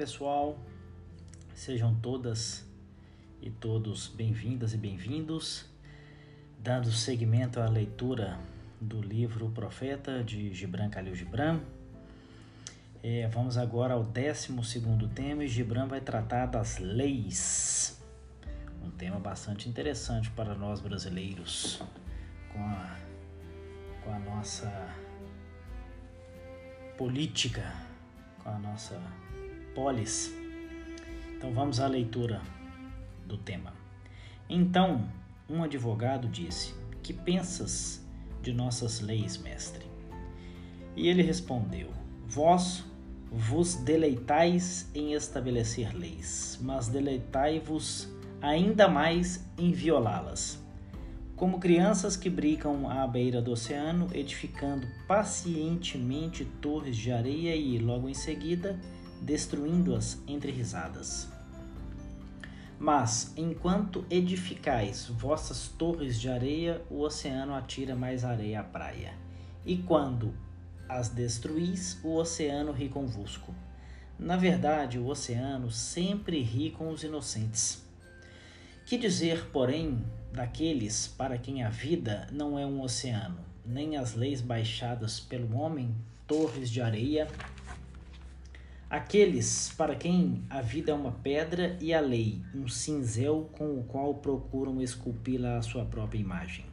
pessoal, sejam todas e todos bem-vindas e bem-vindos, dando seguimento à leitura do livro Profeta de Gibran Khalil Gibran. É, vamos agora ao 12 tema e Gibran vai tratar das leis, um tema bastante interessante para nós brasileiros, com a, com a nossa política, com a nossa polis. Então vamos à leitura do tema. Então, um advogado disse: Que pensas de nossas leis, mestre? E ele respondeu: Vós vos deleitais em estabelecer leis, mas deleitai-vos ainda mais em violá-las. Como crianças que brincam à beira do oceano, edificando pacientemente torres de areia e, logo em seguida, destruindo-as entre risadas. Mas, enquanto edificais vossas torres de areia, o oceano atira mais areia à praia. E quando as destruís, o oceano ri convosco. Na verdade, o oceano sempre ri com os inocentes. Que dizer, porém, daqueles para quem a vida não é um oceano, nem as leis baixadas pelo homem, torres de areia, Aqueles para quem a vida é uma pedra e a lei um cinzel com o qual procuram esculpi-la à sua própria imagem.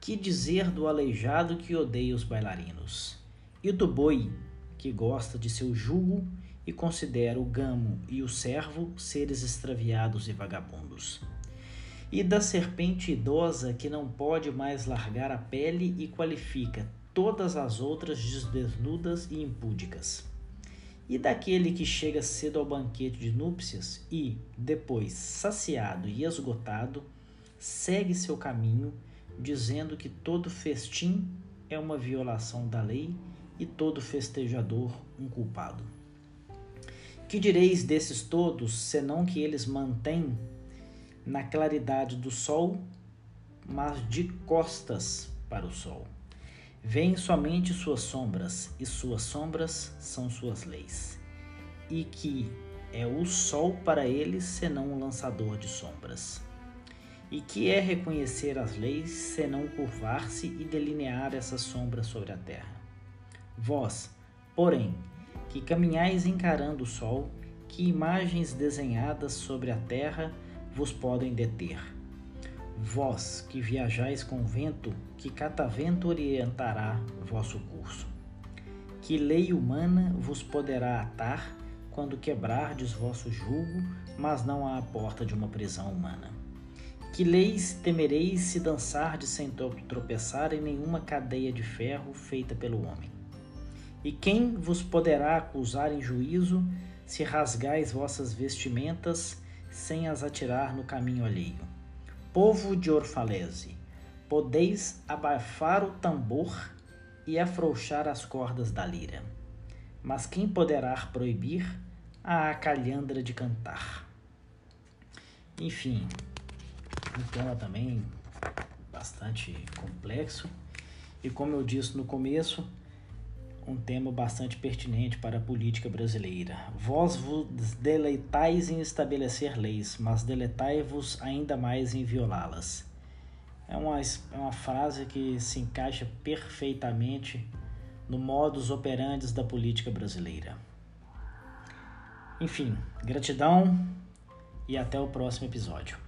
Que dizer do aleijado que odeia os bailarinos? E do boi que gosta de seu jugo e considera o gamo e o servo seres extraviados e vagabundos? E da serpente idosa que não pode mais largar a pele e qualifica todas as outras desnudas e impúdicas? E daquele que chega cedo ao banquete de núpcias e, depois, saciado e esgotado, segue seu caminho, dizendo que todo festim é uma violação da lei e todo festejador um culpado. Que direis desses todos, senão que eles mantêm na claridade do sol, mas de costas para o sol? Vêem somente suas sombras, e suas sombras são suas leis. E que é o sol para eles, senão um lançador de sombras. E que é reconhecer as leis, senão curvar-se e delinear essas sombras sobre a terra. Vós, porém, que caminhais encarando o sol, que imagens desenhadas sobre a terra vos podem deter? Vós que viajais com vento, que catavento orientará vosso curso. Que lei humana vos poderá atar quando quebrardes vosso jugo, mas não à porta de uma prisão humana? Que leis temereis se dançardes sem tropeçar em nenhuma cadeia de ferro feita pelo homem? E quem vos poderá acusar em juízo se rasgais vossas vestimentas sem as atirar no caminho alheio? Povo de Orfalese, podeis abafar o tambor e afrouxar as cordas da lira. Mas quem poderá proibir a acalhandra de cantar? Enfim, um tema também bastante complexo e como eu disse no começo, um tema bastante pertinente para a política brasileira. Vós vos deleitais em estabelecer leis, mas deletai-vos ainda mais em violá-las. É uma, é uma frase que se encaixa perfeitamente no modus operandi da política brasileira. Enfim, gratidão e até o próximo episódio.